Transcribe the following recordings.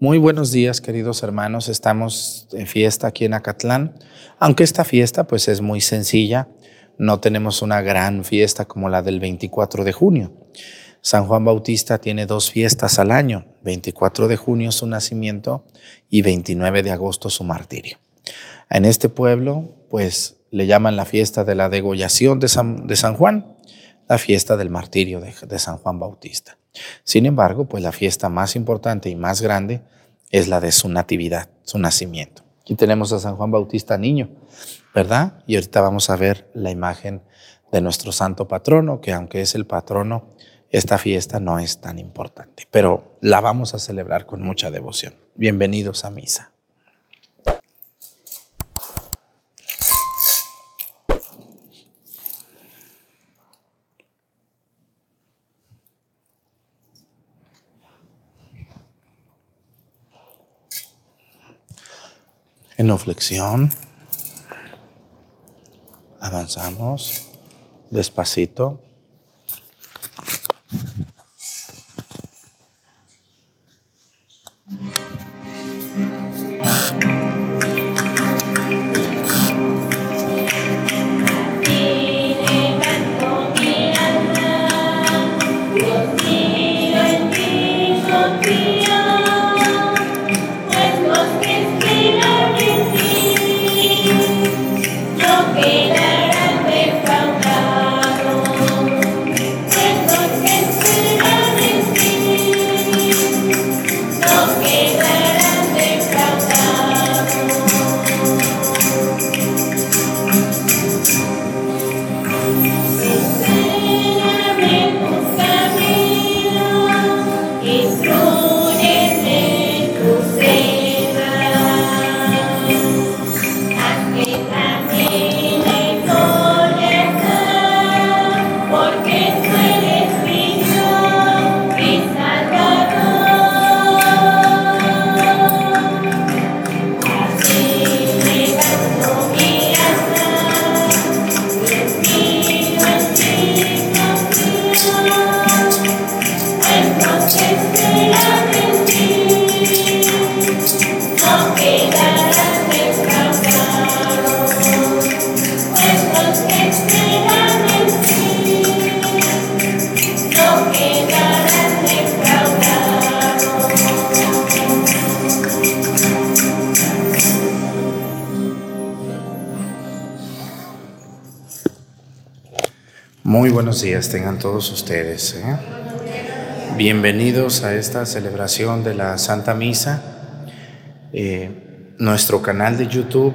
Muy buenos días, queridos hermanos. Estamos en fiesta aquí en Acatlán. Aunque esta fiesta pues es muy sencilla, no tenemos una gran fiesta como la del 24 de junio. San Juan Bautista tiene dos fiestas al año, 24 de junio su nacimiento y 29 de agosto su martirio. En este pueblo, pues le llaman la fiesta de la degollación de San, Juan, la fiesta del martirio de San Juan Bautista. Sin embargo, pues la fiesta más importante y más grande es la de su natividad, su nacimiento. Aquí tenemos a San Juan Bautista niño, ¿verdad? Y ahorita vamos a ver la imagen de nuestro santo patrono, que aunque es el patrono, esta fiesta no es tan importante, pero la vamos a celebrar con mucha devoción. Bienvenidos a misa. En flexión. Avanzamos despacito. Días tengan todos ustedes. ¿eh? Bienvenidos a esta celebración de la Santa Misa. Eh, nuestro canal de YouTube,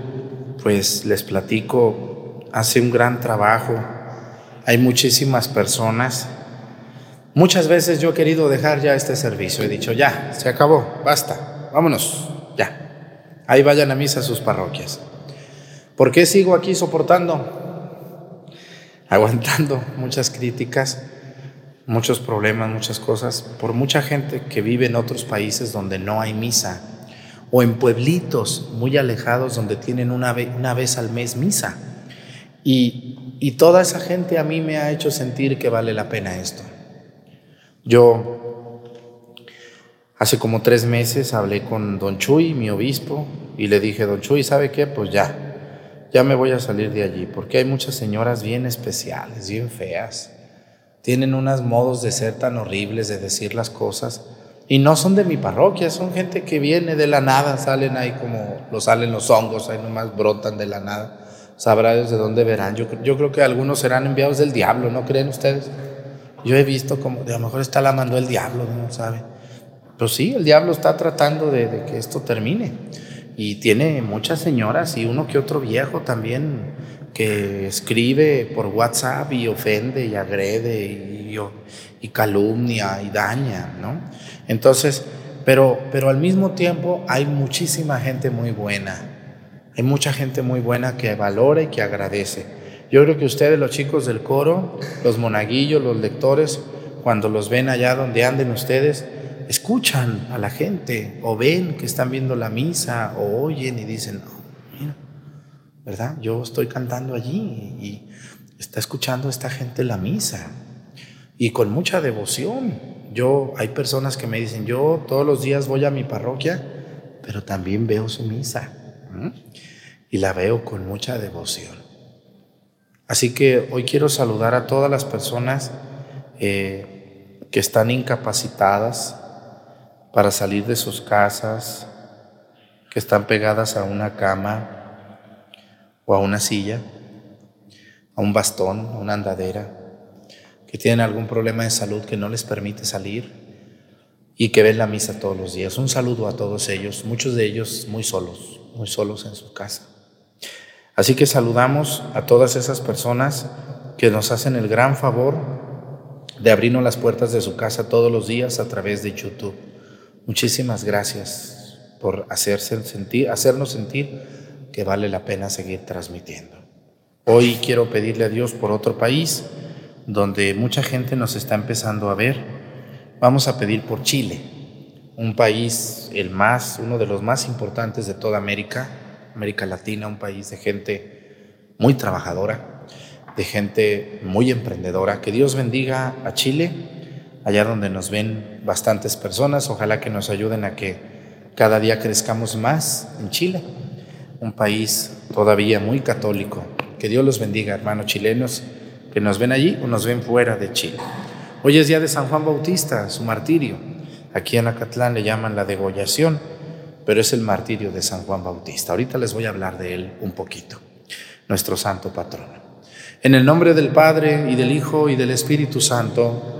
pues les platico, hace un gran trabajo. Hay muchísimas personas. Muchas veces yo he querido dejar ya este servicio. He dicho, ya, se acabó, basta, vámonos, ya. Ahí vayan a misa sus parroquias. ¿Por qué sigo aquí soportando? Aguantando muchas críticas, muchos problemas, muchas cosas, por mucha gente que vive en otros países donde no hay misa, o en pueblitos muy alejados donde tienen una, vez, al mes misa. Y, y toda esa gente a mí me ha hecho sentir que vale la pena esto. Yo hace como tres meses hablé con don Chuy, mi obispo, y le dije, don Chuy, ¿sabe qué? Pues ya, ya me voy a salir de allí, porque hay muchas señoras bien especiales, bien feas. Tienen unos modos de ser tan horribles, de decir las cosas, y no son de mi parroquia, son gente que viene de la nada, salen ahí como lo salen los hongos, ahí nomás brotan de la nada. Sabrá de dónde verán. Yo, yo creo que algunos serán enviados del diablo, ¿no creen ustedes? Yo he visto como, de a lo mejor está la mandó el diablo, no sabe. Pero sí, el diablo está tratando de que esto termine. Y tiene muchas señoras y uno que otro viejo también que escribe por WhatsApp y ofende y agrede y, y calumnia y daña, ¿no? Entonces, pero, pero al mismo tiempo hay muchísima gente muy buena. Hay mucha gente muy buena que valora y que agradece. Yo creo que ustedes, los chicos del coro, los monaguillos, los lectores, cuando los ven allá donde anden ustedes, escuchan a la gente o ven que están viendo la misa o oyen y dicen, mira, ¿verdad? Yo estoy cantando allí y está escuchando esta gente la misa y con mucha devoción. Yo, hay personas que me dicen, yo todos los días voy a mi parroquia, pero también veo su misa. Y la veo con mucha devoción. Así que hoy quiero saludar a todas las personas eh, que están incapacitadas para salir de sus casas, que están pegadas a una cama o a una silla, a un bastón, a una andadera, que tienen algún problema de salud que no les permite salir y que ven la misa todos los días. Un saludo a todos ellos, muchos de ellos muy solos, muy solos en su casa. Así que saludamos a todas esas personas que nos hacen el gran favor de abrirnos las puertas de su casa todos los días a través de YouTube. Muchísimas gracias por hacernos sentir que vale la pena seguir transmitiendo. Hoy quiero pedirle a Dios por otro país donde mucha gente nos está empezando a ver. Vamos a pedir por Chile, un país el más, uno de los más importantes de toda América, América Latina, un país de gente muy trabajadora, de gente muy emprendedora. Que Dios bendiga a Chile, allá donde nos ven bastantes personas. Ojalá que nos ayuden a que cada día crezcamos más en Chile, un país todavía muy católico. Que Dios los bendiga, hermanos chilenos, que nos ven allí o nos ven fuera de Chile. Hoy es día de San Juan Bautista, su martirio. Aquí en Acatlán le llaman la degollación, pero es el martirio de San Juan Bautista. Ahorita les voy a hablar de él un poquito, nuestro santo patrono. En el nombre del Padre y del Hijo y del Espíritu Santo,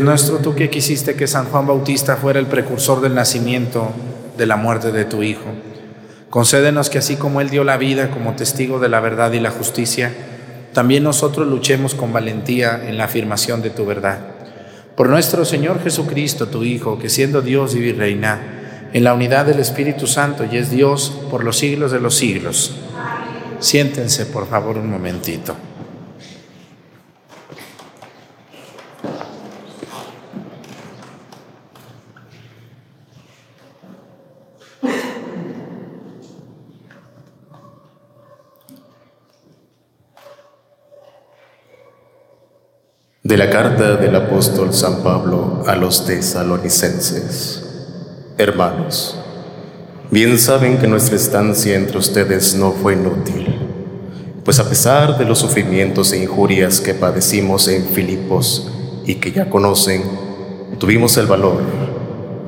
Nuestro, tú que quisiste que San Juan Bautista fuera el precursor del nacimiento, de la muerte de tu Hijo, concédenos que así como Él dio la vida como testigo de la verdad y la justicia, también nosotros luchemos con valentía en la afirmación de tu verdad. Por nuestro Señor Jesucristo, tu Hijo, que siendo Dios y reina en la unidad del Espíritu Santo y es Dios por los siglos de los siglos. Siéntense, por favor, un momentito. De la carta del apóstol San Pablo a los tesalonicenses. Hermanos, bien saben que nuestra estancia entre ustedes no fue inútil, pues a pesar de los sufrimientos e injurias que padecimos en Filipos y que ya conocen, tuvimos el valor,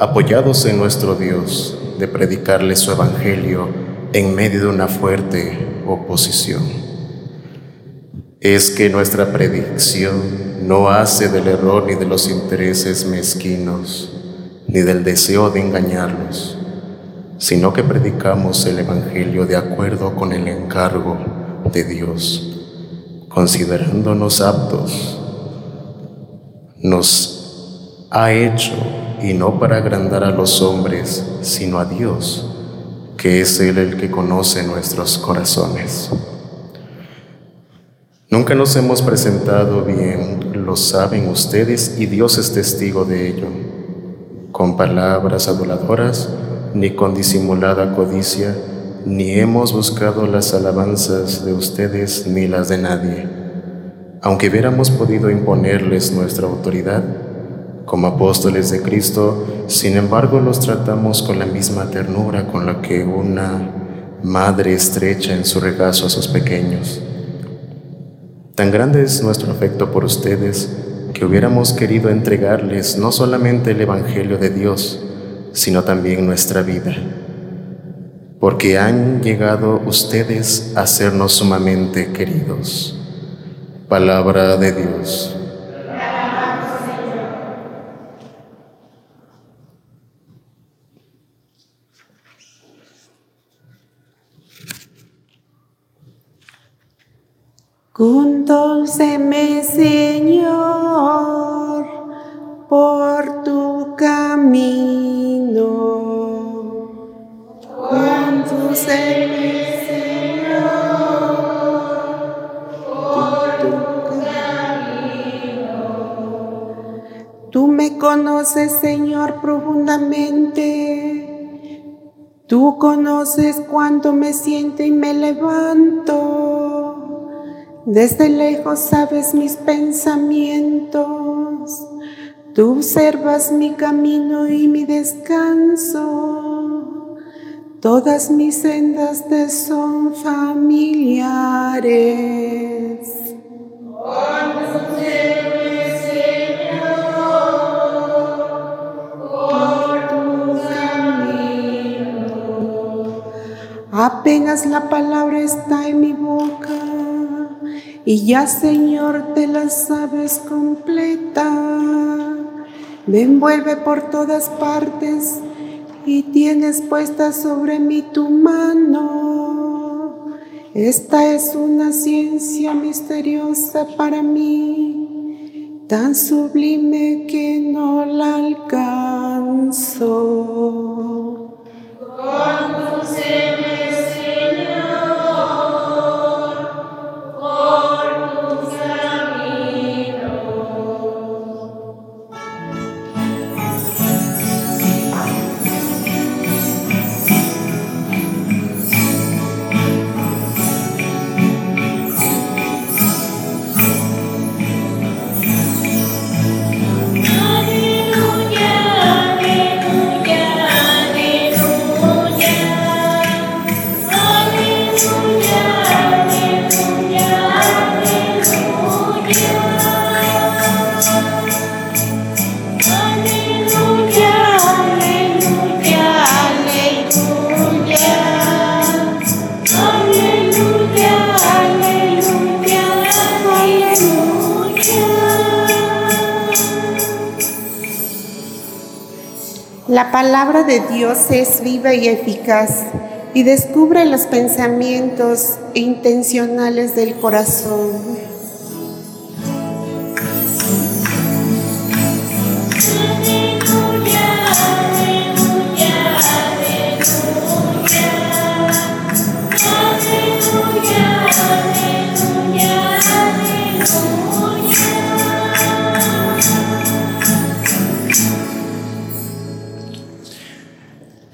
apoyados en nuestro Dios, de predicarles su evangelio en medio de una fuerte oposición. Es que nuestra predicción no hace del error ni de los intereses mezquinos, ni del deseo de engañarlos, sino que predicamos el Evangelio de acuerdo con el encargo de Dios, considerándonos aptos. Nos ha hecho, y no para agrandar a los hombres, sino a Dios, que es Él el que conoce nuestros corazones. Nunca nos hemos presentado bien, lo saben ustedes, y Dios es testigo de ello, con palabras aduladoras, ni con disimulada codicia, ni hemos buscado las alabanzas de ustedes ni las de nadie. Aunque hubiéramos podido imponerles nuestra autoridad, como apóstoles de Cristo, sin embargo los tratamos con la misma ternura con la que una madre estrecha en su regazo a sus pequeños. Tan grande es nuestro afecto por ustedes que hubiéramos querido entregarles no solamente el Evangelio de Dios, sino también nuestra vida, porque han llegado ustedes a sernos sumamente queridos. Palabra de Dios. Condúceme, Señor, por tu camino. Condúceme, Señor, por tu camino. Tú me conoces, Señor, profundamente. Tú conoces cuánto me siento y me levanto. Desde lejos sabes mis pensamientos, tú observas mi camino y mi descanso, todas mis sendas te son familiares. Apenas la palabra está en mi boca y ya Señor te la sabes completa. Me envuelve por todas partes y tienes puesta sobre mí tu mano. Esta es una ciencia misteriosa para mí, tan sublime que no la alcanzo. Palabra de Dios es viva y eficaz y descubre los pensamientos intencionales del corazón.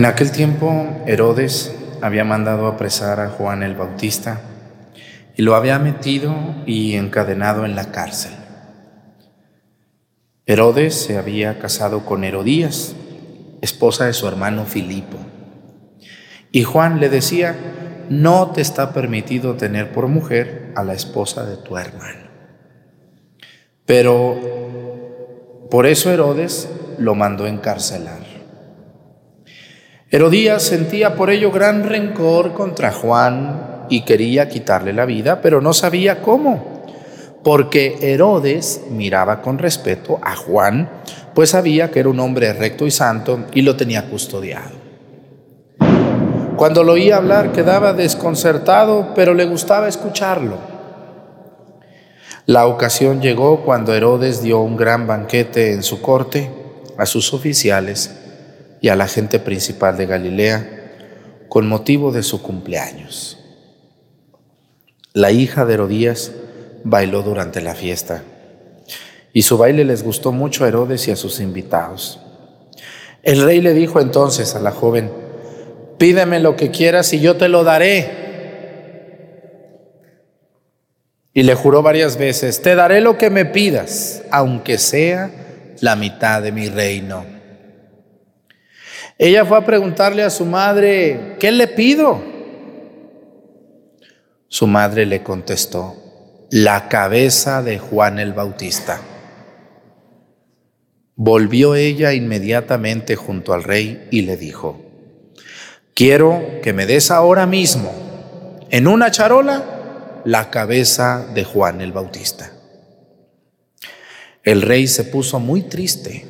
En aquel tiempo Herodes había mandado apresar a Juan el Bautista y lo había metido y encadenado en la cárcel. Herodes se había casado con Herodías, esposa de su hermano Filipo. Y Juan le decía, no te está permitido tener por mujer a la esposa de tu hermano. Pero por eso Herodes lo mandó encarcelar. Herodías sentía por ello gran rencor contra Juan y quería quitarle la vida, pero no sabía cómo, porque Herodes miraba con respeto a Juan, pues sabía que era un hombre recto y santo y lo tenía custodiado. Cuando lo oía hablar quedaba desconcertado, pero le gustaba escucharlo. La ocasión llegó cuando Herodes dio un gran banquete en su corte a sus oficiales y a la gente principal de Galilea con motivo de su cumpleaños. La hija de Herodías bailó durante la fiesta y su baile les gustó mucho a Herodes y a sus invitados. El rey le dijo entonces a la joven, pídeme lo que quieras y yo te lo daré. Y le juró varias veces, te daré lo que me pidas, aunque sea la mitad de mi reino. Ella fue a preguntarle a su madre, ¿qué le pido? Su madre le contestó, la cabeza de Juan el Bautista. Volvió ella inmediatamente junto al rey y le dijo, quiero que me des ahora mismo en una charola la cabeza de Juan el Bautista. El rey se puso muy triste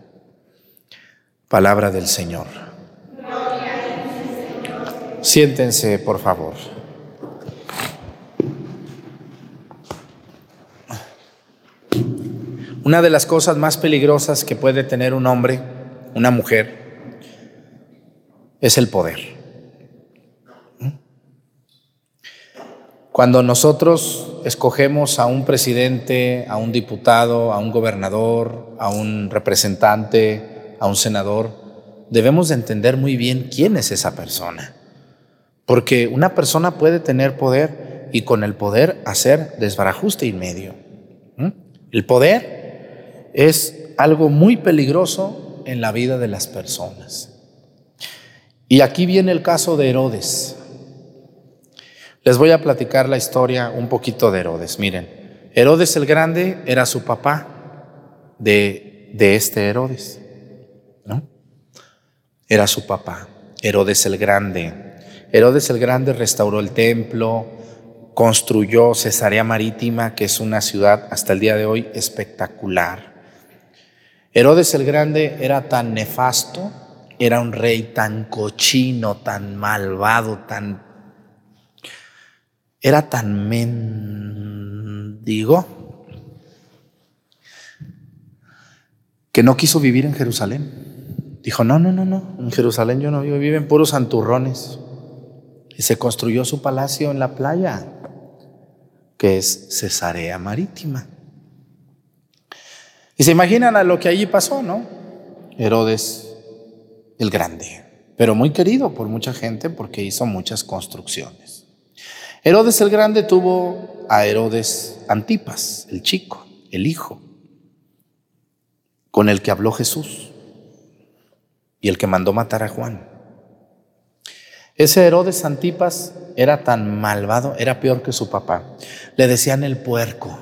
Palabra del Señor. Siéntense, por favor. Una de las cosas más peligrosas que puede tener un hombre, una mujer, es el poder. Cuando nosotros escogemos a un presidente, a un diputado, a un gobernador, a un representante, a un senador, debemos de entender muy bien quién es esa persona. Porque una persona puede tener poder y con el poder hacer desbarajuste y medio. El poder es algo muy peligroso en la vida de las personas. Y aquí viene el caso de Herodes. Les voy a platicar la historia un poquito de Herodes. Miren, Herodes el Grande era su papá de, de este Herodes. Era su papá, Herodes el Grande. Herodes el Grande restauró el templo, construyó Cesarea Marítima, que es una ciudad hasta el día de hoy espectacular. Herodes el Grande era tan nefasto, era un rey tan cochino, tan malvado, tan... Era tan mendigo que no quiso vivir en Jerusalén. Dijo, no, no, no, no, en Jerusalén yo no vivo, viven puros santurrones. Y se construyó su palacio en la playa, que es Cesarea Marítima. Y se imaginan a lo que allí pasó, ¿no? Herodes el Grande, pero muy querido por mucha gente porque hizo muchas construcciones. Herodes el Grande tuvo a Herodes Antipas, el chico, el hijo con el que habló Jesús y el que mandó matar a Juan. Ese Herodes Antipas era tan malvado, era peor que su papá. Le decían el puerco.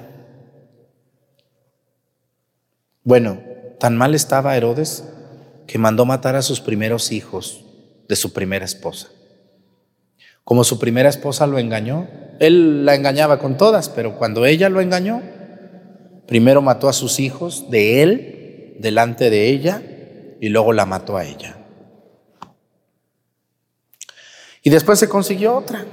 Bueno, tan mal estaba Herodes que mandó matar a sus primeros hijos de su primera esposa. Como su primera esposa lo engañó, él la engañaba con todas, pero cuando ella lo engañó, primero mató a sus hijos de él delante de ella y luego la mató a ella. Y después se consiguió otra.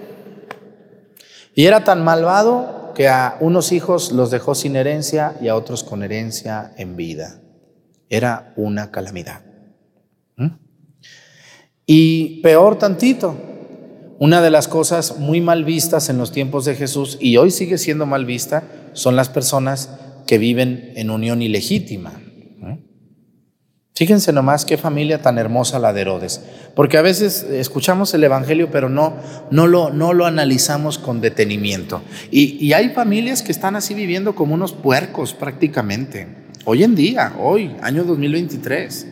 Y era tan malvado que a unos hijos los dejó sin herencia y a otros con herencia en vida. Era una calamidad. ¿Mm? Y peor tantito, una de las cosas muy mal vistas en los tiempos de Jesús, y hoy sigue siendo mal vista, son las personas que viven en unión ilegítima. Fíjense nomás qué familia tan hermosa la de Herodes, porque a veces escuchamos el Evangelio, pero no, no, lo, no lo analizamos con detenimiento. Y, y hay familias que están así viviendo como unos puercos prácticamente, hoy en día, hoy, año 2023.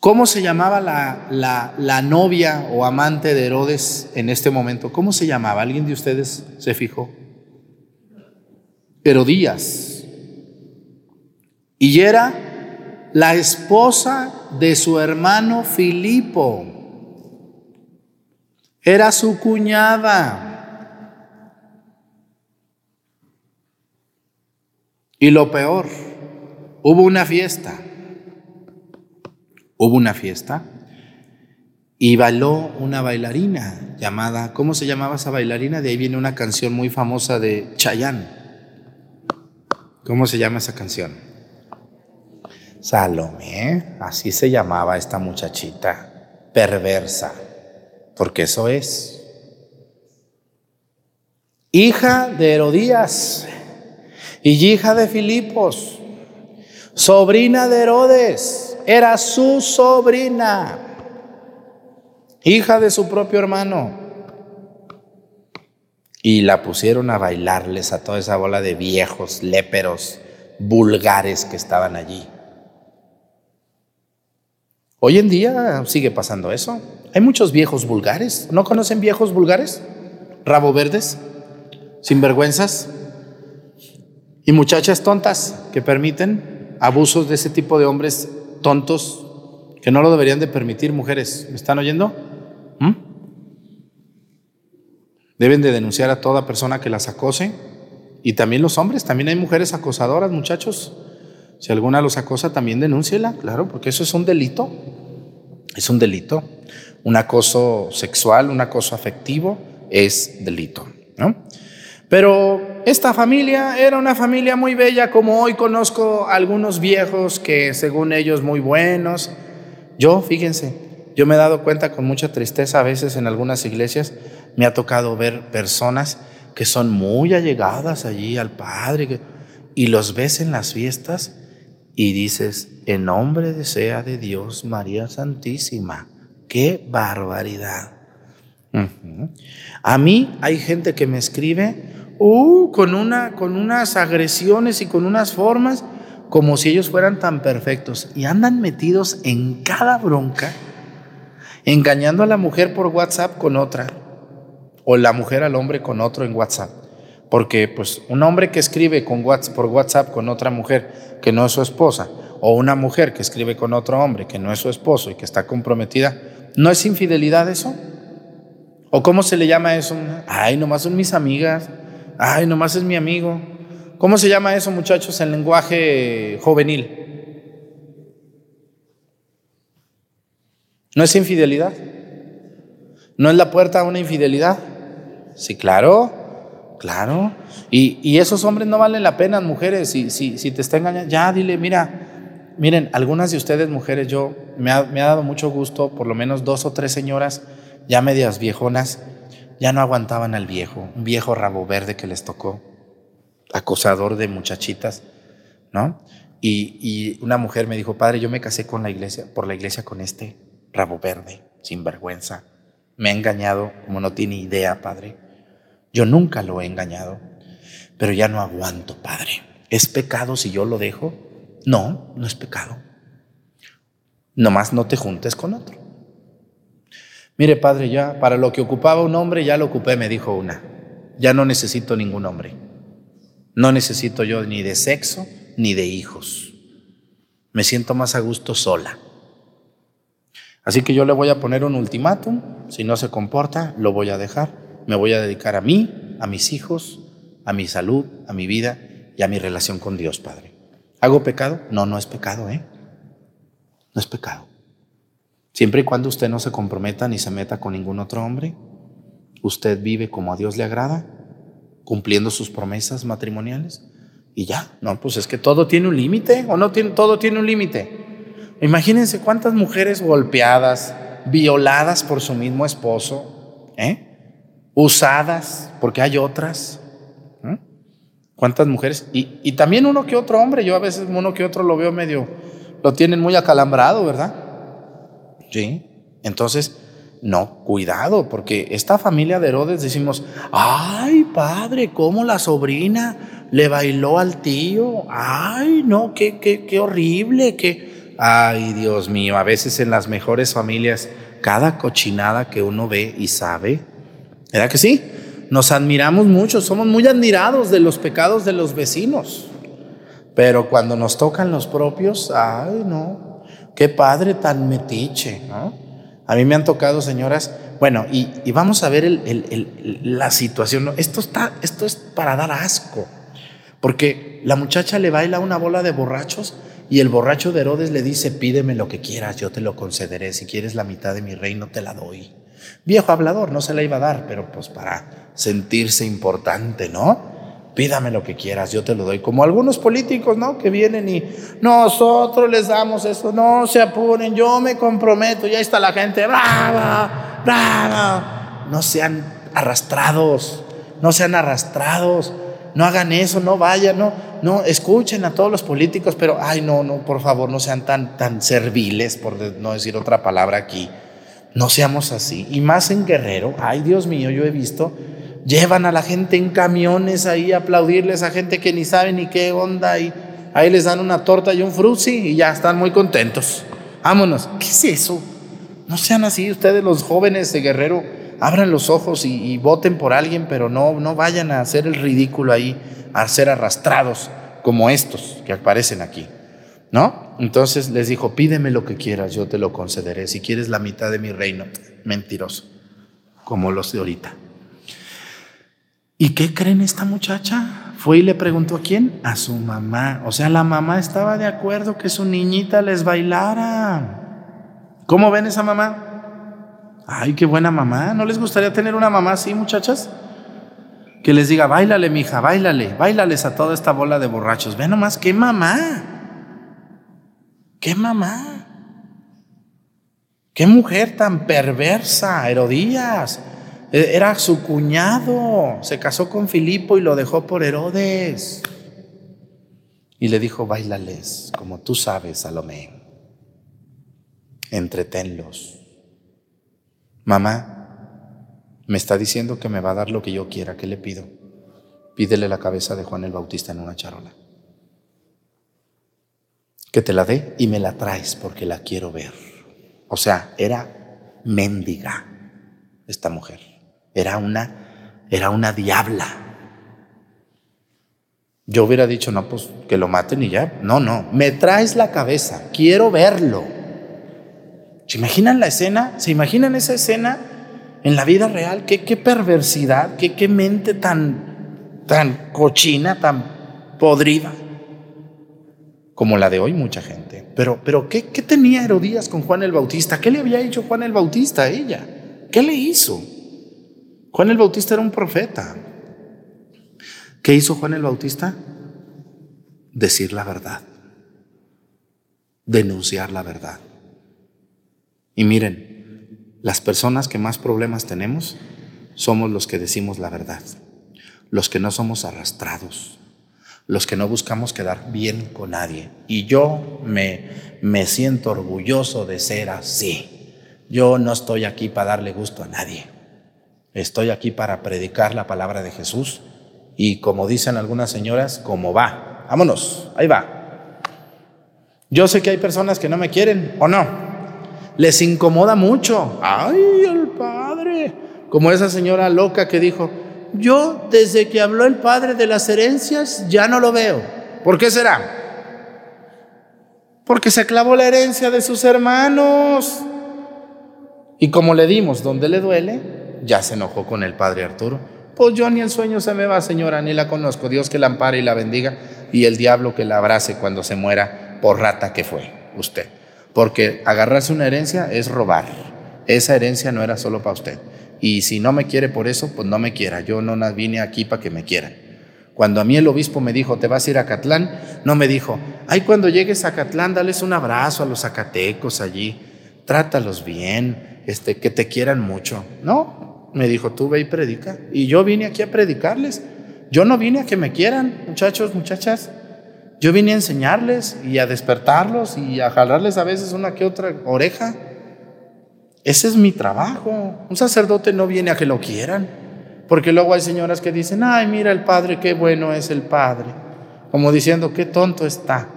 ¿Cómo se llamaba la, la, novia o amante de Herodes en este momento? ¿Cómo se llamaba? ¿Alguien de ustedes se fijó? Herodías. Y era la esposa de su hermano Filipo. Era su cuñada. Y lo peor, hubo una fiesta hubo una fiesta y bailó una bailarina llamada, ¿cómo se llamaba esa bailarina? De ahí viene una canción muy famosa de Chayanne. ¿Cómo se llama esa canción? Salomé, así se llamaba esta muchachita, perversa, porque eso es. Hija de Herodías y hija de Filipos, sobrina de Herodes era su sobrina, hija de su propio hermano. Y la pusieron a bailarles a toda esa bola de viejos, léperos, vulgares que estaban allí. Hoy en día sigue pasando eso. Hay muchos viejos vulgares. ¿No conocen viejos vulgares? Rabo verdes, sinvergüenzas y muchachas tontas que permiten abusos de ese tipo de hombres tontos que no lo deberían de permitir, mujeres. ¿Me están oyendo? ¿Mm? Deben de denunciar a toda persona que las acose. Y también los hombres, también hay mujeres acosadoras, muchachos. Si alguna los acosa, también denúnciela, claro, porque eso es un delito. Es un delito. Un acoso sexual, un acoso afectivo es delito, ¿no? Pero esta familia era una familia muy bella, como hoy conozco algunos viejos que según ellos muy buenos. Yo, fíjense, yo me he dado cuenta con mucha tristeza a veces en algunas iglesias, me ha tocado ver personas que son muy allegadas allí al Padre y los ves en las fiestas y dices, en nombre de sea de Dios, María Santísima, qué barbaridad. A mí hay gente que me escribe uh, con, una, con unas agresiones y con unas formas como si ellos fueran tan perfectos y andan metidos en cada bronca, engañando a la mujer por WhatsApp con otra o la mujer al hombre con otro en WhatsApp. Porque pues un hombre que escribe con WhatsApp, por WhatsApp con otra mujer que no es su esposa, o una mujer que escribe con otro hombre que no es su esposo y que está comprometida, ¿no es infidelidad eso? ¿O cómo se le llama eso? Ay, nomás son mis amigas. Ay, nomás es mi amigo. ¿Cómo se llama eso, muchachos, en lenguaje juvenil? ¿No es infidelidad? ¿No es la puerta a una infidelidad? Sí, claro, claro. Y, esos hombres no valen la pena, mujeres. Si, si, si te está engañando, ya dile, mira, miren, algunas de ustedes, mujeres, yo me ha, me ha dado mucho gusto, por lo menos dos o tres señoras, ya medias viejonas, ya no aguantaban al viejo, un viejo rabo verde que les tocó, acosador de muchachitas, ¿no? Y, una mujer me dijo, padre, yo me casé con la iglesia, por la iglesia con este rabo verde, sin vergüenza. Me ha engañado como no tiene idea, padre. Yo nunca lo he engañado, pero ya no aguanto, padre. ¿Es pecado si yo lo dejo? No, no es pecado. Nomás no te juntes con otro. Mire, padre, ya para lo que ocupaba un hombre, ya lo ocupé, me dijo una. Ya no necesito ningún hombre. No necesito yo ni de sexo ni de hijos. Me siento más a gusto sola. Así que yo le voy a poner un ultimátum. Si no se comporta, lo voy a dejar. Me voy a dedicar a mí, a mis hijos, a mi salud, a mi vida y a mi relación con Dios, Padre. ¿Hago pecado? No, no es pecado, ¿eh? No es pecado. Siempre y cuando usted no se comprometa ni se meta con ningún otro hombre, usted vive como a Dios le agrada, cumpliendo sus promesas matrimoniales y ya. No, pues es que todo tiene un límite o no tiene, todo tiene un límite. Imagínense cuántas mujeres golpeadas, violadas por su mismo esposo, ¿eh? Usadas, porque hay otras. ¿Cuántas mujeres? Y, y, también uno que otro hombre, yo a veces uno que otro lo veo medio, lo tienen muy acalambrado, ¿verdad? Sí. Entonces, no, cuidado, porque esta familia de Herodes decimos, ay padre, ¿cómo la sobrina le bailó al tío? Ay, no, qué, qué, qué horrible, qué... Ay, Dios mío, a veces en las mejores familias, cada cochinada que uno ve y sabe, ¿verdad que sí? Nos admiramos mucho, somos muy admirados de los pecados de los vecinos, pero cuando nos tocan los propios, ay, no, Qué padre tan metiche, ¿no? A mí me han tocado, señoras, bueno, y, vamos a ver la situación. Esto, está, esto es para dar asco, porque la muchacha le baila una bola de borrachos y el borracho de Herodes le dice, pídeme lo que quieras, yo te lo concederé, si quieres la mitad de mi reino te la doy. Viejo hablador, no se la iba a dar, pero pues para sentirse importante, ¿no? pídame lo que quieras, yo te lo doy. Como algunos políticos, ¿no? Que vienen y nosotros les damos eso, no se apuren, yo me comprometo, ya está la gente, brava, brava. No sean arrastrados, no sean arrastrados, no hagan eso, no vayan, no, no, escuchen a todos los políticos, pero, ay, no, no, por favor, no sean tan, tan serviles, por no decir otra palabra aquí. No seamos así. Y más en Guerrero, ay, Dios mío, yo he visto Llevan a la gente en camiones ahí aplaudirles a gente que ni sabe ni qué onda y ahí les dan una torta y un frutzi y ya están muy contentos. Vámonos. ¿Qué es eso? No sean así ustedes los jóvenes de Guerrero. Abran los ojos y, voten por alguien, pero no, no vayan a hacer el ridículo ahí, a ser arrastrados como estos que aparecen aquí. ¿No? Entonces les dijo, pídeme lo que quieras, yo te lo concederé. Si quieres la mitad de mi reino, mentiroso, como los de ahorita. ¿Y qué creen esta muchacha? Fue y le preguntó a quién? A su mamá. O sea, la mamá estaba de acuerdo que su niñita les bailara. ¿Cómo ven esa mamá? Ay, qué buena mamá. ¿No les gustaría tener una mamá así, muchachas? Que les diga, bailale, mija, bailale, bailales a toda esta bola de borrachos. Ve nomás, qué mamá. Qué mamá. Qué mujer tan perversa, Herodías. E, era su cuñado, se casó con Filipo y lo dejó por Herodes. Y le dijo, bailales, como tú sabes, Salomé, entretenlos. Mamá, me está diciendo que me va a dar lo que yo quiera, ¿qué le pido? Pídele la cabeza de Juan el Bautista en una charola. Que te la dé y me la traes porque la quiero ver. O sea, era mendiga esta mujer. Era una, era una diabla. Yo hubiera dicho, no, pues que lo maten y ya. No, no, me traes la cabeza, quiero verlo. ¿Se imaginan la escena? ¿Se imaginan esa escena en la vida real? ¿Qué, qué perversidad? ¿Qué, ¿Qué mente tan, tan cochina, tan podrida? Como la de hoy mucha gente. Pero, pero ¿qué, ¿qué tenía Herodías con Juan el Bautista? ¿Qué le había hecho Juan el Bautista a ella? ¿Qué le hizo? Juan el Bautista era un profeta. ¿Qué hizo Juan el Bautista? Decir la verdad, denunciar la verdad. Y miren, las personas que más problemas tenemos somos los que decimos la verdad, los que no somos arrastrados, los que no buscamos quedar bien con nadie. Y yo me, me siento orgulloso de ser así. Yo no estoy aquí para darle gusto a nadie. Estoy aquí para predicar la palabra de Jesús y como dicen algunas señoras, como va. Vámonos, ahí va. Yo sé que hay personas que no me quieren o no. Les incomoda mucho. Ay, el Padre. Como esa señora loca que dijo, yo desde que habló el Padre de las herencias ya no lo veo. ¿Por qué será? Porque se clavó la herencia de sus hermanos. Y como le dimos donde le duele, ya se enojó con el padre Arturo. Pues yo ni el sueño se me va, señora, ni la conozco. Dios que la ampare y la bendiga y el diablo que la abrace cuando se muera por rata que fue usted. Porque agarrarse una herencia es robar. Esa herencia no era solo para usted. Y si no me quiere por eso, pues no me quiera. Yo no vine aquí para que me quieran. Cuando a mí el obispo me dijo, te vas a ir a Catlán, no me dijo, ay, cuando llegues a Catlán, dales un abrazo a los zacatecos allí, trátalos bien, este, que te quieran mucho. No, me dijo, tú ve y predica. Y yo vine aquí a predicarles. Yo no vine a que me quieran, muchachos, muchachas. Yo vine a enseñarles y a despertarlos y a jalarles a veces una que otra oreja. Ese es mi trabajo. Un sacerdote no viene a que lo quieran. Porque luego hay señoras que dicen, ay, mira el padre, qué bueno es el padre. Como diciendo, qué tonto está.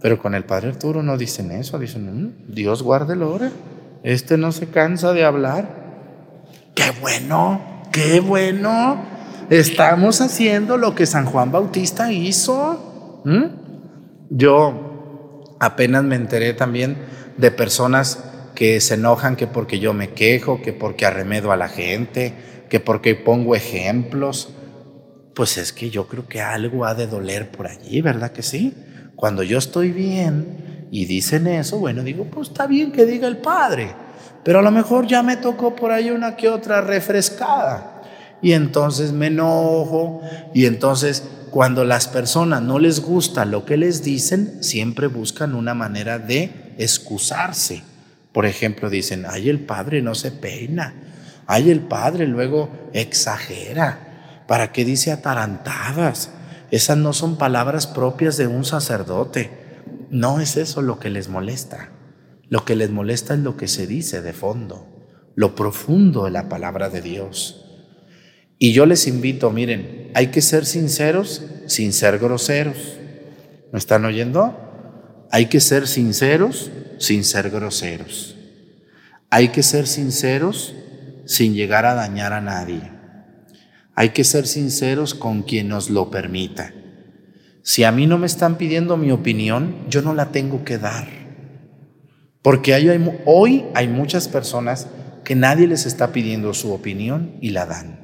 Pero con el padre Arturo no dicen eso, dicen, mm, Dios guarde el hora. Este no se cansa de hablar. Qué bueno, qué bueno. Estamos haciendo lo que San Juan Bautista hizo. ¿Mm? Yo apenas me enteré también de personas que se enojan que porque yo me quejo, que porque arremedo a la gente, que porque pongo ejemplos. Pues es que yo creo que algo ha de doler por allí, ¿verdad que sí? Cuando yo estoy bien y dicen eso, bueno, digo, pues está bien que diga el Padre, pero a lo mejor ya me tocó por ahí una que otra refrescada. Y entonces me enojo y entonces cuando las personas no les gusta lo que les dicen, siempre buscan una manera de excusarse. Por ejemplo, dicen, ay, el padre no se peina, ay, el padre luego exagera, ¿para qué dice atarantadas? Esas no son palabras propias de un sacerdote. No es eso lo que les molesta. Lo que les molesta es lo que se dice de fondo, lo profundo de la palabra de Dios. Y yo les invito, miren, hay que ser sinceros sin ser groseros. ¿Me están oyendo? Hay que ser sinceros sin ser groseros. Hay que ser sinceros sin llegar a dañar a nadie. Hay que ser sinceros con quien nos lo permita. Si a mí no me están pidiendo mi opinión, yo no la tengo que dar. Porque hoy hay muchas personas que nadie les está pidiendo su opinión y la dan.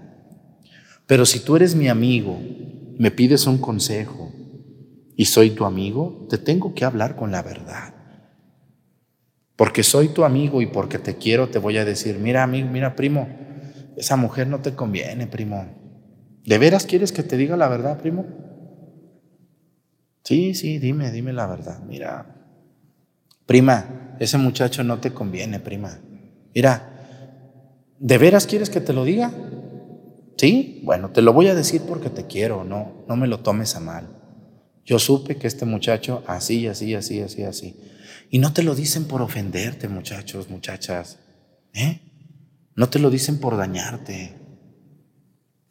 Pero si tú eres mi amigo, me pides un consejo y soy tu amigo, te tengo que hablar con la verdad. Porque soy tu amigo y porque te quiero, te voy a decir, mira, amigo, mira, primo, esa mujer no te conviene, primo. ¿De veras quieres que te diga la verdad, primo? Sí, sí, dime, dime la verdad. Mira, prima, ese muchacho no te conviene, prima. Mira, ¿de veras quieres que te lo diga? Sí, bueno, te lo voy a decir porque te quiero, no, no me lo tomes a mal. Yo supe que este muchacho así, así, así, así, así. Y no te lo dicen por ofenderte, muchachos, muchachas. ¿eh? No te lo dicen por dañarte.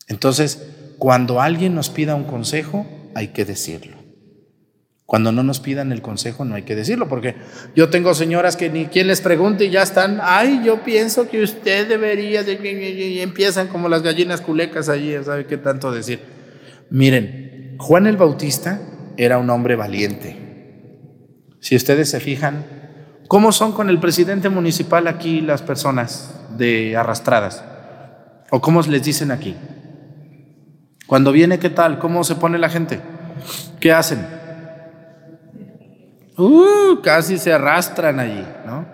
Entonces, cuando alguien nos pida un consejo, hay que decirlo. Cuando no nos pidan el consejo, no hay que decirlo, porque yo tengo señoras que ni quien les pregunte y ya están, ay, yo pienso que usted debería, de... y empiezan como las gallinas culecas allí, ¿sabe qué tanto decir? Miren, Juan el Bautista era un hombre valiente. Si ustedes se fijan, ¿cómo son con el presidente municipal aquí las personas de arrastradas? ¿O cómo les dicen aquí? Cuando viene, ¿qué tal? ¿Cómo se pone la gente? ¿Qué hacen? Uh, casi se arrastran allí, ¿no?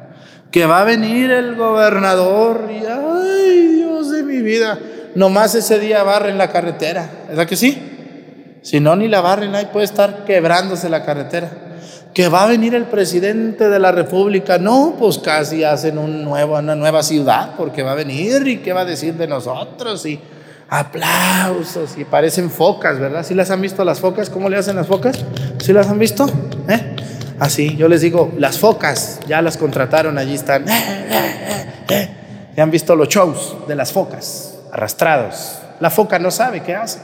Que va a venir el gobernador y, ay, Dios de mi vida, nomás ese día barren la carretera, ¿verdad que sí? Si no, ni la barren, ahí puede estar quebrándose la carretera que va a venir el presidente de la República. No, pues casi hacen una nueva ciudad porque va a venir y qué va a decir de nosotros y aplausos y parecen focas, ¿verdad? ¿Sí las han visto las focas? ¿Cómo le hacen las focas? ¿Sí las han visto? ¿Eh? Así, yo les digo, las focas, ya las contrataron, allí están. Ya han visto los shows de las focas, arrastrados. La foca no sabe qué hace.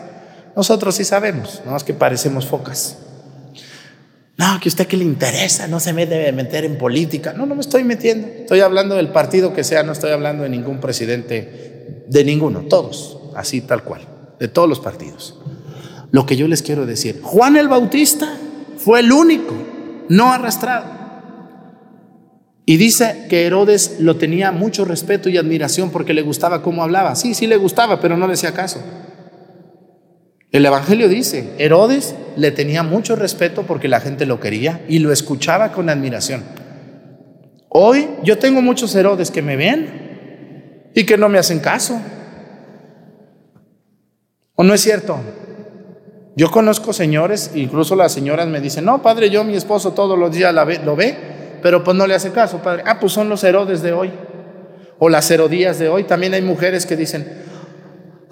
Nosotros sí sabemos, no es que parecemos focas. No, que usted que le interesa, no se me debe meter en política. No, no me estoy metiendo. Estoy hablando del partido que sea, no estoy hablando de ningún presidente, de ninguno, todos, así tal cual, de todos los partidos. Lo que yo les quiero decir, Juan el Bautista fue el único, no arrastrado. Y dice que Herodes lo tenía mucho respeto y admiración porque le gustaba cómo hablaba. Sí, sí le gustaba, pero no le hacía caso. El Evangelio dice, Herodes le tenía mucho respeto porque la gente lo quería y lo escuchaba con admiración. Hoy yo tengo muchos Herodes que me ven y que no me hacen caso. ¿O no es cierto? Yo conozco señores, incluso las señoras me dicen, no, padre, yo mi esposo todos los días lo ve, pero pues no le hace caso, padre. Ah, pues son los Herodes de hoy. O las Herodías de hoy. También hay mujeres que dicen,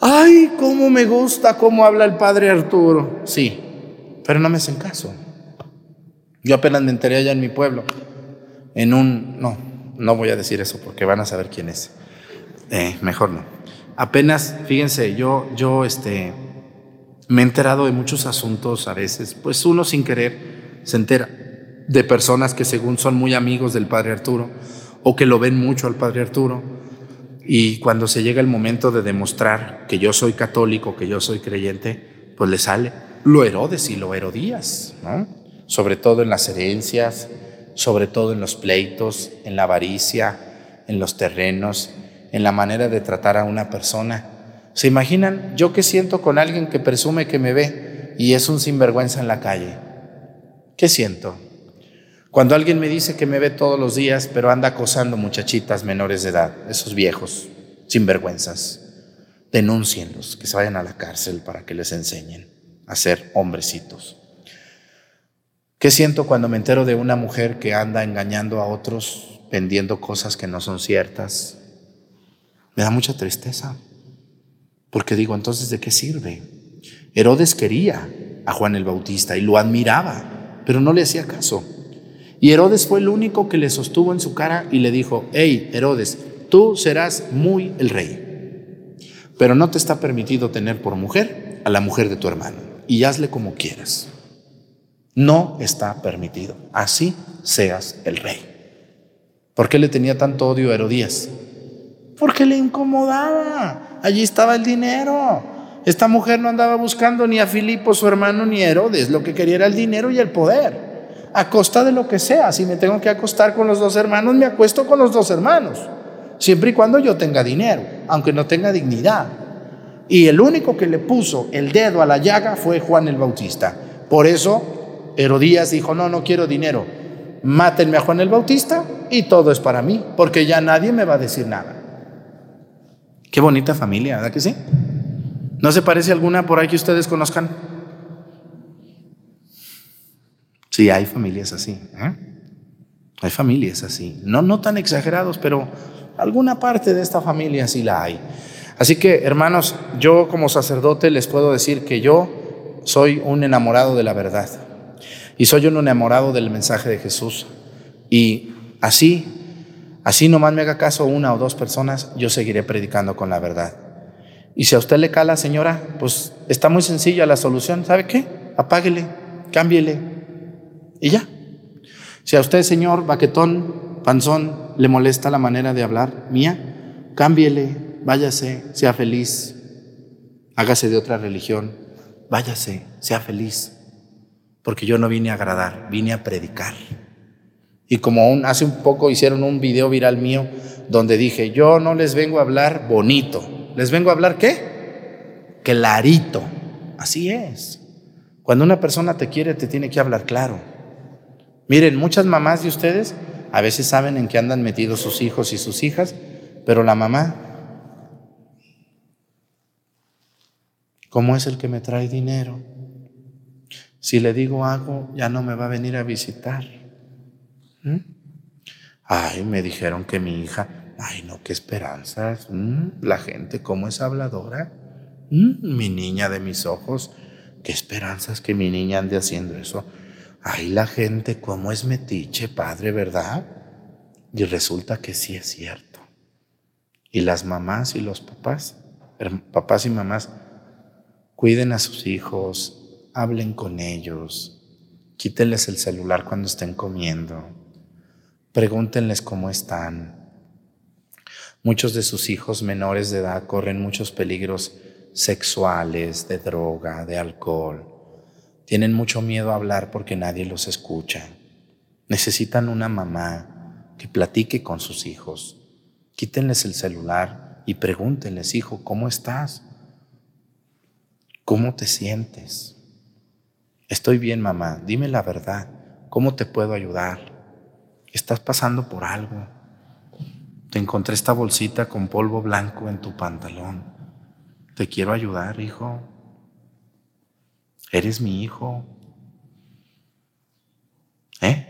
ay, cómo me gusta cómo habla el padre Arturo. Sí, pero no me hacen caso. Yo apenas me enteré allá en mi pueblo en un, no, no voy a decir eso porque van a saber quién es. Eh, mejor no. Apenas, fíjense, yo, yo, este, me he enterado de muchos asuntos a veces, pues uno sin querer se entera de personas que según son muy amigos del Padre Arturo o que lo ven mucho al Padre Arturo y cuando se llega el momento de demostrar que yo soy católico, que yo soy creyente, pues le sale lo Herodes y lo Herodías, ¿no? Sobre todo en las herencias, sobre todo en los pleitos, en la avaricia, en los terrenos, en la manera de tratar a una persona. ¿Se imaginan? Yo qué siento con alguien que presume que me ve y es un sinvergüenza en la calle. ¿Qué siento? Cuando alguien me dice que me ve todos los días, pero anda acosando muchachitas menores de edad, esos viejos, sinvergüenzas, denúncienlos, que se vayan a la cárcel para que les enseñen a ser hombrecitos. ¿Qué siento cuando me entero de una mujer que anda engañando a otros, vendiendo cosas que no son ciertas? Me da mucha tristeza, porque digo, entonces, ¿de qué sirve? Herodes quería a Juan el Bautista y lo admiraba, pero no le hacía caso. Y Herodes fue el único que le sostuvo en su cara y le dijo, hey, Herodes, tú serás muy el rey, pero no te está permitido tener por mujer a la mujer de tu hermano, y hazle como quieras. No está permitido. Así seas el rey. ¿Por qué le tenía tanto odio a Herodías? Porque le incomodaba. Allí estaba el dinero. Esta mujer no andaba buscando ni a Filipo, su hermano, ni a Herodes. Lo que quería era el dinero y el poder. A costa de lo que sea. Si me tengo que acostar con los dos hermanos, me acuesto con los dos hermanos. Siempre y cuando yo tenga dinero, aunque no tenga dignidad. Y el único que le puso el dedo a la llaga fue Juan el Bautista. Por eso Herodías dijo, no, no quiero dinero, mátenme a Juan el Bautista y todo es para mí, porque ya nadie me va a decir nada. Qué bonita familia, ¿verdad que sí? ¿No se parece alguna por ahí que ustedes conozcan? Sí, hay familias así. ¿eh? Hay familias así. No, no tan exagerados, pero alguna parte de esta familia sí la hay. Así que, hermanos, yo como sacerdote les puedo decir que yo soy un enamorado de la verdad. Y soy un enamorado del mensaje de Jesús. Y así, así nomás me haga caso una o dos personas, yo seguiré predicando con la verdad. Y si a usted le cala, señora, pues está muy sencilla la solución. ¿Sabe qué? Apáguele, cámbiele y ya. Si a usted, señor, baquetón, panzón, le molesta la manera de hablar mía, cámbiele, váyase, sea feliz, hágase de otra religión, váyase, sea feliz porque yo no vine a agradar, vine a predicar. Y como hace un poco hicieron un video viral mío donde dije, yo no les vengo a hablar bonito, les vengo a hablar qué? Clarito. Así es. Cuando una persona te quiere, te tiene que hablar claro. Miren, muchas mamás de ustedes a veces saben en qué andan metidos sus hijos y sus hijas, pero la mamá, ¿cómo es el que me trae dinero? Si le digo algo, ya no me va a venir a visitar. ¿Mm? Ay, me dijeron que mi hija, ay, no, qué esperanzas. ¿Mm? La gente, ¿cómo es habladora? ¿Mm? Mi niña de mis ojos, qué esperanzas que mi niña ande haciendo eso. Ay, la gente, ¿cómo es metiche, padre, verdad? Y resulta que sí es cierto. Y las mamás y los papás, papás y mamás, cuiden a sus hijos, hablen con ellos, quítenles el celular cuando estén comiendo, pregúntenles cómo están. Muchos de sus hijos menores de edad corren muchos peligros sexuales, de droga, de alcohol. Tienen mucho miedo a hablar porque nadie los escucha. Necesitan una mamá que platique con sus hijos. Quítenles el celular y pregúntenles, hijo, ¿cómo estás? ¿Cómo te sientes? Estoy bien, mamá, dime la verdad, ¿cómo te puedo ayudar? Estás pasando por algo. Te encontré esta bolsita con polvo blanco en tu pantalón. Te quiero ayudar, hijo. Eres mi hijo. ¿Eh?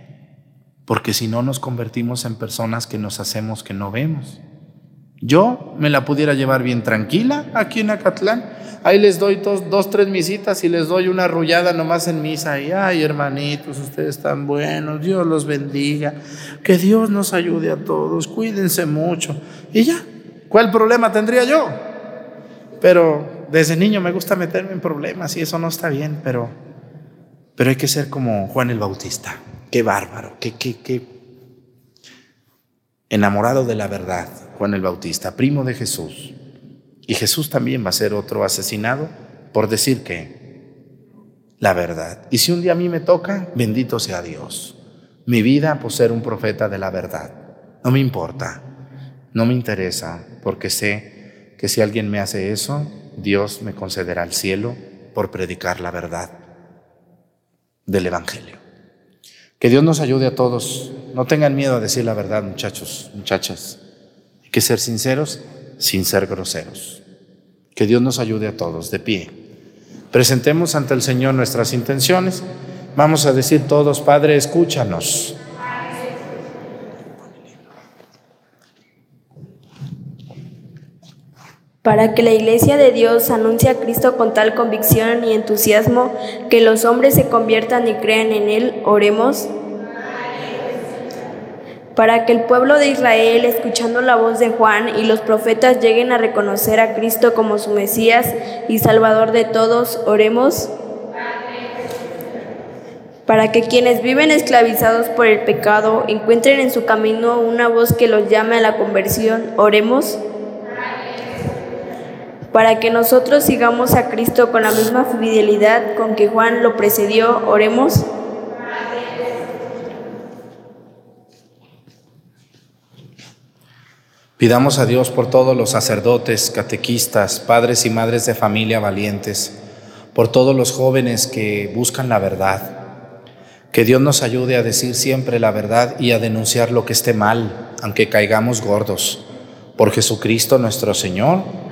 Porque si no nos convertimos en personas que nos hacemos que no vemos. Yo me la pudiera llevar bien tranquila aquí en Acatlán. Ahí les doy dos, dos, tres misitas y les doy una arrullada nomás en misa. Y ay, hermanitos, ustedes están buenos, Dios los bendiga. Que Dios nos ayude a todos, cuídense mucho. Y ya, ¿cuál problema tendría yo? Pero desde niño me gusta meterme en problemas y eso no está bien, pero, pero hay que ser como Juan el Bautista. Qué bárbaro, qué, qué, qué enamorado de la verdad Juan el Bautista, primo de Jesús. Y Jesús también va a ser otro asesinado por decir que la verdad. Y si un día a mí me toca, bendito sea Dios. Mi vida por ser un profeta de la verdad. No me importa, no me interesa, porque sé que si alguien me hace eso, Dios me concederá el cielo por predicar la verdad del Evangelio. Que Dios nos ayude a todos. No tengan miedo a decir la verdad, muchachos, muchachas. Hay que ser sinceros sin ser groseros. Que Dios nos ayude a todos, de pie. Presentemos ante el Señor nuestras intenciones. Vamos a decir todos, Padre, escúchanos. Para que la Iglesia de Dios anuncie a Cristo con tal convicción y entusiasmo que los hombres se conviertan y crean en Él, oremos para que el pueblo de Israel, escuchando la voz de Juan y los profetas, lleguen a reconocer a Cristo como su Mesías y Salvador de todos, oremos. Para que quienes viven esclavizados por el pecado encuentren en su camino una voz que los llame a la conversión, oremos. Para que nosotros sigamos a Cristo con la misma fidelidad con que Juan lo precedió, oremos. Pidamos a Dios por todos los sacerdotes, catequistas, padres y madres de familia valientes, por todos los jóvenes que buscan la verdad. Que Dios nos ayude a decir siempre la verdad y a denunciar lo que esté mal, aunque caigamos gordos. Por Jesucristo nuestro Señor.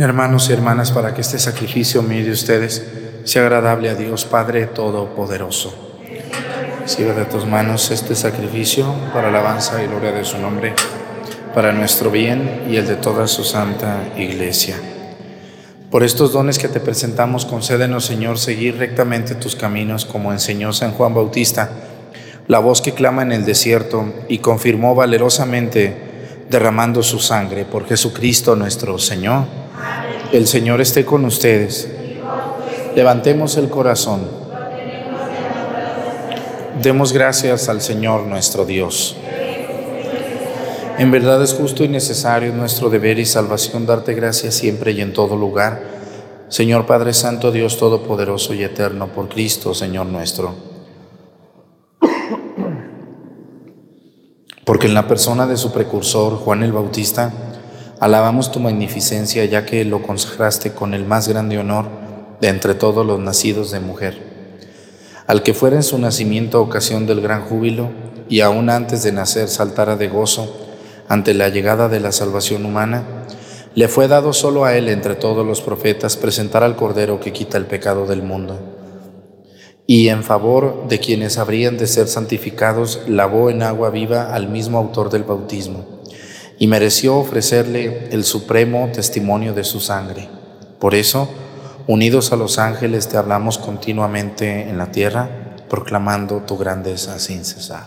Hermanos y hermanas para que este sacrificio mío de ustedes sea agradable a Dios Padre Todopoderoso. Recibe de tus manos este sacrificio para alabanza y gloria de su nombre, para nuestro bien y el de toda su santa iglesia. Por estos dones que te presentamos, concédenos, Señor, seguir rectamente tus caminos, como enseñó San Juan Bautista, la voz que clama en el desierto y confirmó valerosamente derramando su sangre por Jesucristo nuestro Señor. El Señor esté con ustedes. Levantemos el corazón. Demos gracias al Señor nuestro Dios. En verdad es justo y necesario nuestro deber y salvación darte gracias siempre y en todo lugar. Señor Padre Santo, Dios Todopoderoso y Eterno, por Cristo, Señor nuestro. Porque en la persona de su precursor, Juan el Bautista, Alabamos tu magnificencia ya que lo consagraste con el más grande honor de entre todos los nacidos de mujer. Al que fuera en su nacimiento ocasión del gran júbilo y aún antes de nacer saltara de gozo ante la llegada de la salvación humana, le fue dado solo a él entre todos los profetas presentar al Cordero que quita el pecado del mundo. Y en favor de quienes habrían de ser santificados, lavó en agua viva al mismo autor del bautismo y mereció ofrecerle el supremo testimonio de su sangre. Por eso, unidos a los ángeles, te hablamos continuamente en la tierra, proclamando tu grandeza sin cesar.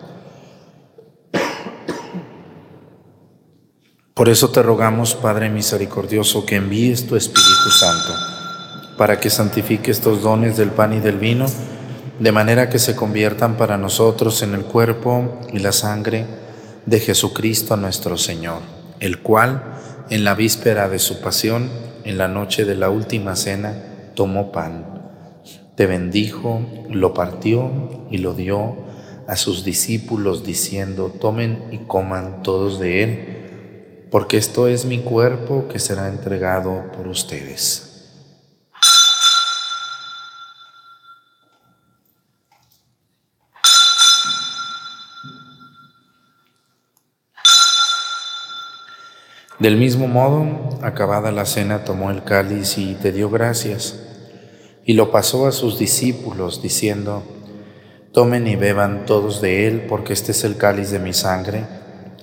Por eso te rogamos, Padre misericordioso, que envíes tu Espíritu Santo para que santifique estos dones del pan y del vino, de manera que se conviertan para nosotros en el cuerpo y la sangre de Jesucristo nuestro Señor, el cual, en la víspera de su pasión, en la noche de la última cena, tomó pan, te bendijo, lo partió y lo dio a sus discípulos, diciendo, tomen y coman todos de él porque esto es mi cuerpo que será entregado por ustedes. Del mismo modo, acabada la cena, tomó el cáliz y te dio gracias, y lo pasó a sus discípulos, diciendo, Tomen y beban todos de él, porque este es el cáliz de mi sangre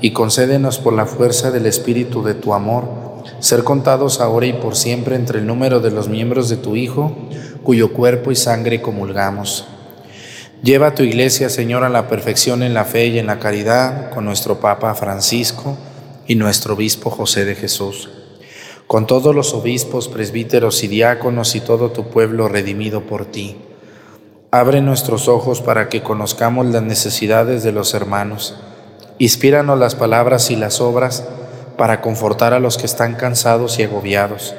y concédenos por la fuerza del Espíritu de tu amor ser contados ahora y por siempre entre el número de los miembros de tu Hijo, cuyo cuerpo y sangre comulgamos. Lleva a tu iglesia, Señor, a la perfección en la fe y en la caridad con nuestro Papa Francisco y nuestro Obispo José de Jesús con todos los obispos, presbíteros y diáconos y todo tu pueblo redimido por ti. Abre nuestros ojos para que conozcamos las necesidades de los hermanos. Inspíranos las palabras y las obras para confortar a los que están cansados y agobiados.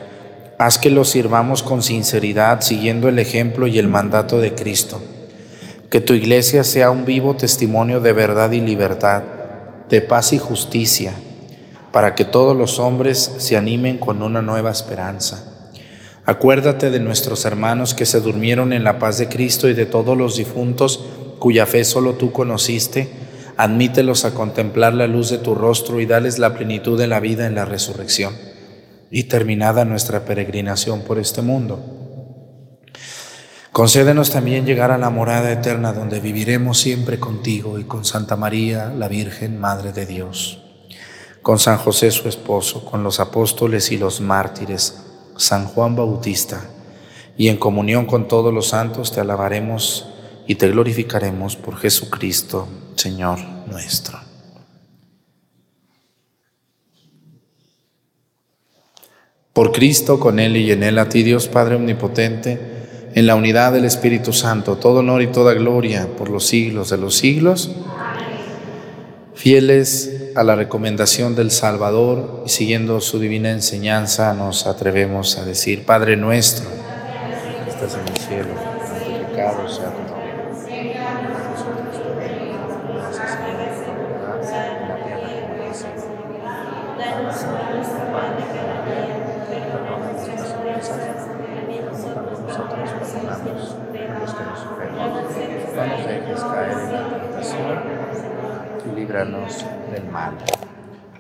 Haz que los sirvamos con sinceridad, siguiendo el ejemplo y el mandato de Cristo. Que tu iglesia sea un vivo testimonio de verdad y libertad, de paz y justicia para que todos los hombres se animen con una nueva esperanza. Acuérdate de nuestros hermanos que se durmieron en la paz de Cristo y de todos los difuntos cuya fe solo tú conociste. Admítelos a contemplar la luz de tu rostro y dales la plenitud de la vida en la resurrección. Y terminada nuestra peregrinación por este mundo, concédenos también llegar a la morada eterna donde viviremos siempre contigo y con Santa María, la Virgen, Madre de Dios con San José su esposo, con los apóstoles y los mártires, San Juan Bautista, y en comunión con todos los santos te alabaremos y te glorificaremos por Jesucristo, Señor nuestro. Por Cristo, con Él y en Él, a ti Dios Padre Omnipotente, en la unidad del Espíritu Santo, todo honor y toda gloria por los siglos de los siglos. Fieles a la recomendación del Salvador y siguiendo su divina enseñanza nos atrevemos a decir, Padre nuestro, que estás en el cielo, santificado sea tu nombre. No nos dejes caer en la tentación líbranos del mal.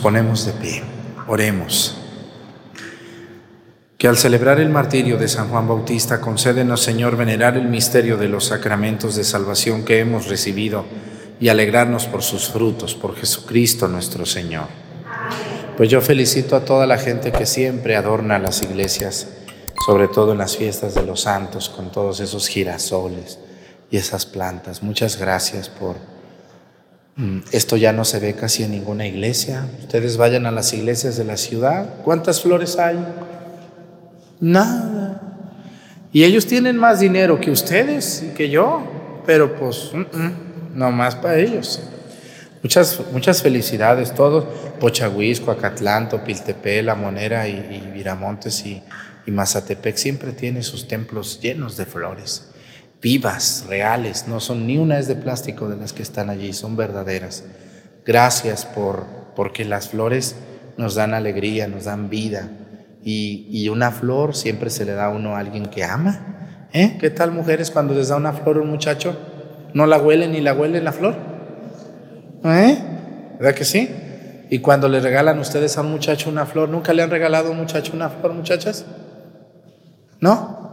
Ponemos de pie, oremos. Que al celebrar el martirio de San Juan Bautista concédenos, Señor, venerar el misterio de los sacramentos de salvación que hemos recibido y alegrarnos por sus frutos, por Jesucristo nuestro Señor. Pues yo felicito a toda la gente que siempre adorna las iglesias, sobre todo en las fiestas de los santos, con todos esos girasoles y esas plantas. Muchas gracias por esto ya no se ve casi en ninguna iglesia. Ustedes vayan a las iglesias de la ciudad. ¿Cuántas flores hay? Nada. Y ellos tienen más dinero que ustedes y que yo, pero pues no más para ellos. Muchas, muchas felicidades todos. Pochahuisco, Acatlanto, Piltepé, La Monera y, y Viramontes y, y Mazatepec siempre tiene sus templos llenos de flores vivas, reales, no son ni una es de plástico de las que están allí, son verdaderas. Gracias por porque las flores nos dan alegría, nos dan vida. Y, una flor siempre se le da a uno a alguien que ama. ¿Eh? ¿Qué tal mujeres cuando les da una flor a un muchacho? ¿No la huelen ni la huelen la flor? ¿Eh? ¿Verdad que sí? Y cuando le regalan ustedes a un muchacho una flor, ¿nunca le han regalado a un muchacho una flor, muchachas? ¿No?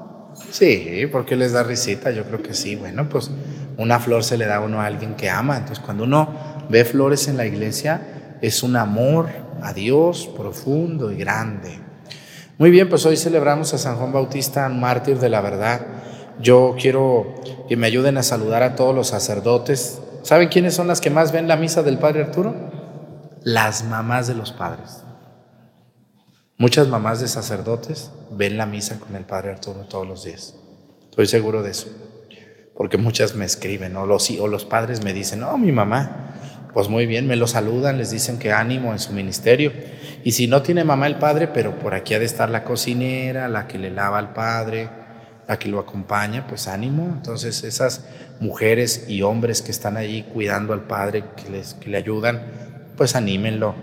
Sí, porque les da risita, yo creo que sí. Bueno, pues una flor se le da a uno a alguien que ama. Entonces, cuando uno ve flores en la iglesia, es un amor a Dios profundo y grande. Muy bien, pues hoy celebramos a San Juan Bautista, mártir de la verdad. Yo quiero que me ayuden a saludar a todos los sacerdotes. ¿Saben quiénes son las que más ven la misa del Padre Arturo? las mamás de los padres. Muchas mamás de sacerdotes ven la misa con el Padre Arturo todos los días. Estoy seguro de eso. Porque muchas me escriben, o los, o los padres me dicen, no, mi mamá. Pues muy bien, me lo saludan, les dicen que ánimo en su ministerio. Y si no tiene mamá el padre, pero por aquí ha de estar la cocinera, la que le lava al padre, la que lo acompaña, pues ánimo. Entonces esas mujeres y hombres que están allí cuidando al padre, que, les, que le ayudan, pues anímenlo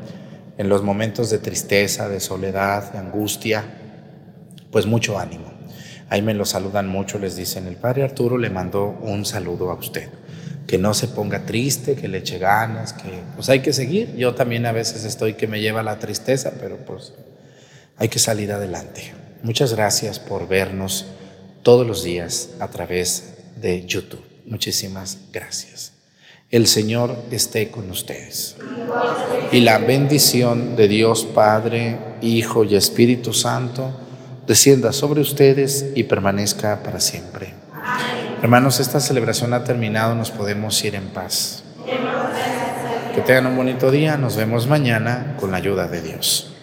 en los momentos de tristeza, de soledad, de angustia, pues mucho ánimo. Ahí me lo saludan mucho, les dicen, el padre Arturo le mandó un saludo a usted. Que no se ponga triste, que le eche ganas, que pues hay que seguir. Yo también a veces estoy que me lleva la tristeza, pero pues hay que salir adelante. Muchas gracias por vernos todos los días a través de YouTube. Muchísimas gracias. El Señor esté con ustedes. Y la bendición de Dios Padre, Hijo y Espíritu Santo descienda sobre ustedes y permanezca para siempre. Hermanos, esta celebración ha terminado, nos podemos ir en paz. Que tengan un bonito día, nos vemos mañana con la ayuda de Dios.